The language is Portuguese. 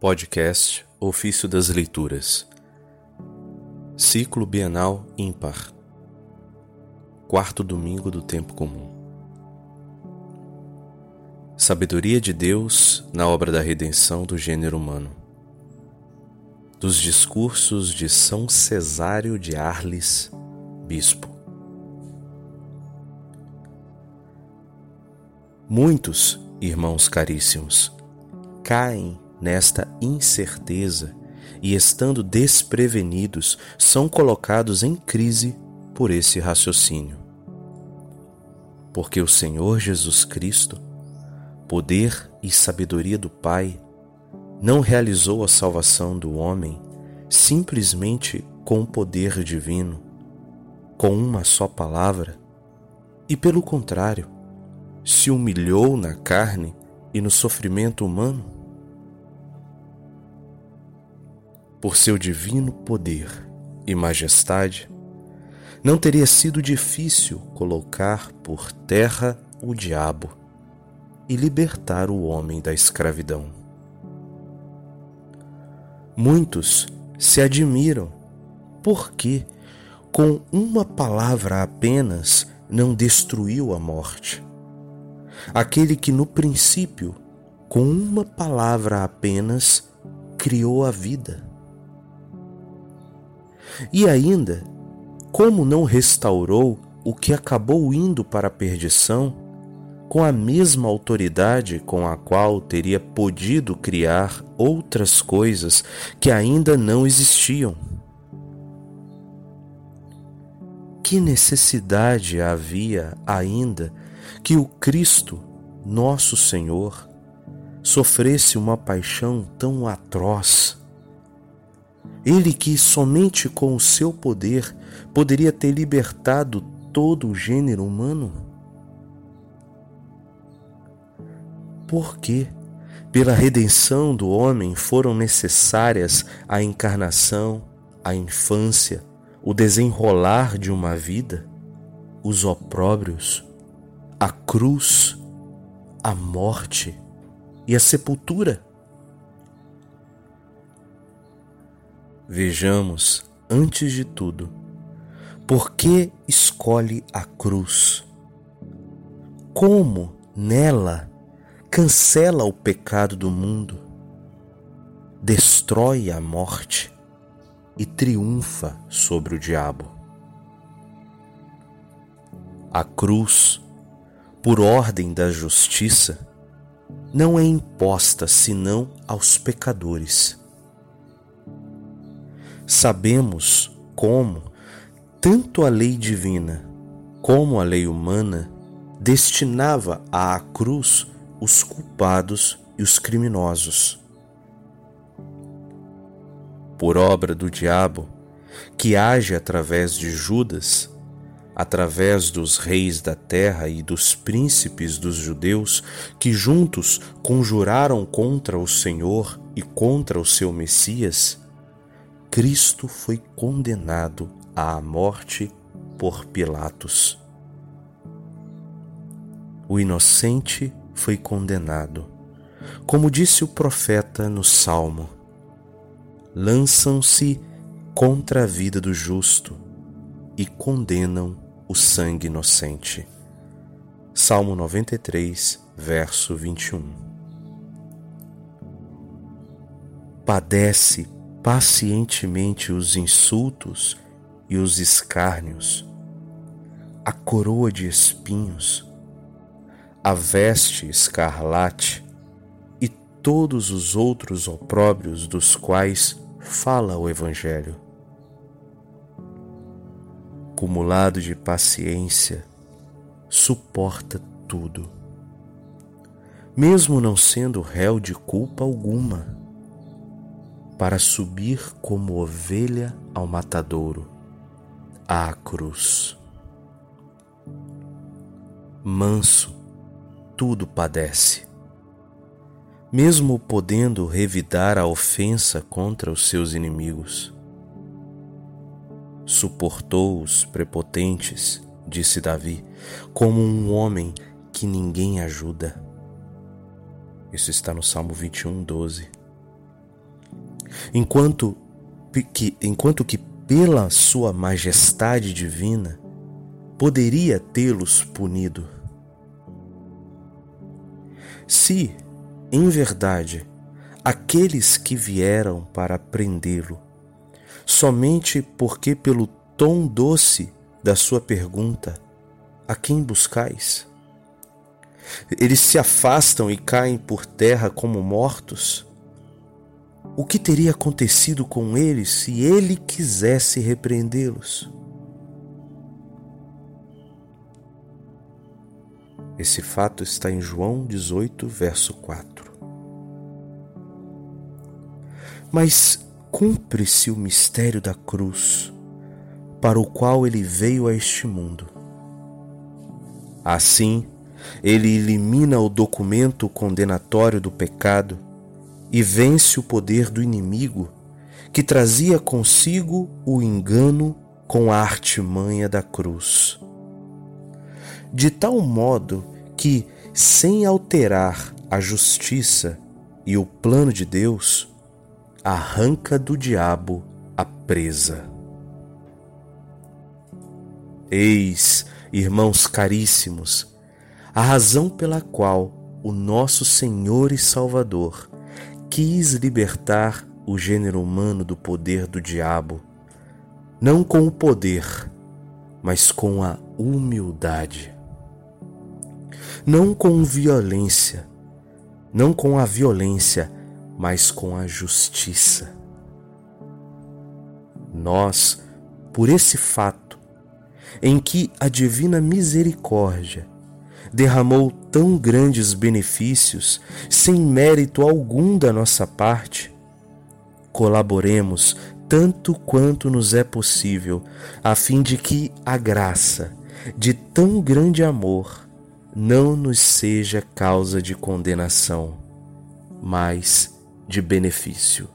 Podcast Ofício das Leituras. Ciclo Bienal Ímpar. Quarto domingo do Tempo Comum. Sabedoria de Deus na obra da redenção do gênero humano. Dos discursos de São Cesário de Arles, Bispo. Muitos, irmãos caríssimos, caem nesta incerteza e, estando desprevenidos, são colocados em crise por esse raciocínio. Porque o Senhor Jesus Cristo, poder e sabedoria do Pai, não realizou a salvação do homem simplesmente com o poder divino, com uma só palavra, e pelo contrário, se humilhou na carne e no sofrimento humano? Por seu divino poder e majestade, não teria sido difícil colocar por terra o diabo e libertar o homem da escravidão. Muitos se admiram porque, com uma palavra apenas, não destruiu a morte. Aquele que no princípio, com uma palavra apenas, criou a vida. E ainda, como não restaurou o que acabou indo para a perdição, com a mesma autoridade com a qual teria podido criar outras coisas que ainda não existiam. Que necessidade havia ainda que o Cristo, nosso Senhor, sofresse uma paixão tão atroz? Ele que somente com o seu poder poderia ter libertado todo o gênero humano? Por que, pela redenção do homem, foram necessárias a encarnação, a infância, o desenrolar de uma vida, os opróbrios, a cruz, a morte e a sepultura? Vejamos, antes de tudo, por que escolhe a cruz? Como nela cancela o pecado do mundo, destrói a morte e triunfa sobre o diabo? A cruz, por ordem da justiça, não é imposta senão aos pecadores Sabemos como tanto a lei divina como a lei humana destinava à cruz os culpados e os criminosos. Por obra do diabo, que age através de Judas, através dos reis da terra e dos príncipes dos judeus, que juntos conjuraram contra o Senhor e contra o seu Messias, Cristo foi condenado à morte por Pilatos. O inocente foi condenado. Como disse o profeta no Salmo, lançam-se contra a vida do justo e condenam o sangue inocente. Salmo 93, verso 21. Padece pacientemente os insultos e os escárnios, a coroa de espinhos, a veste escarlate e todos os outros opróbrios dos quais fala o Evangelho. Cumulado de paciência, suporta tudo, mesmo não sendo réu de culpa alguma para subir como ovelha ao matadouro, à cruz. Manso, tudo padece. Mesmo podendo revidar a ofensa contra os seus inimigos. Suportou os prepotentes, disse Davi, como um homem que ninguém ajuda. Isso está no Salmo 21, 12 enquanto que, enquanto que pela sua majestade divina poderia tê-los punido. Se, em verdade, aqueles que vieram para prendê-lo, somente porque pelo tom doce da sua pergunta, a quem buscais? Eles se afastam e caem por terra como mortos? O que teria acontecido com eles se ele quisesse repreendê-los? Esse fato está em João 18, verso 4. Mas cumpre-se o mistério da cruz, para o qual ele veio a este mundo. Assim, ele elimina o documento condenatório do pecado e vence o poder do inimigo que trazia consigo o engano com a artimanha da cruz. De tal modo que, sem alterar a justiça e o plano de Deus, arranca do diabo a presa. Eis, irmãos caríssimos, a razão pela qual o nosso Senhor e Salvador quis libertar o gênero humano do poder do diabo, não com o poder, mas com a humildade não com violência, não com a violência, mas com a justiça. Nós, por esse fato, em que a divina misericórdia derramou tão grandes benefícios sem mérito algum da nossa parte, colaboremos tanto quanto nos é possível, a fim de que a graça de tão grande amor não nos seja causa de condenação, mas de benefício.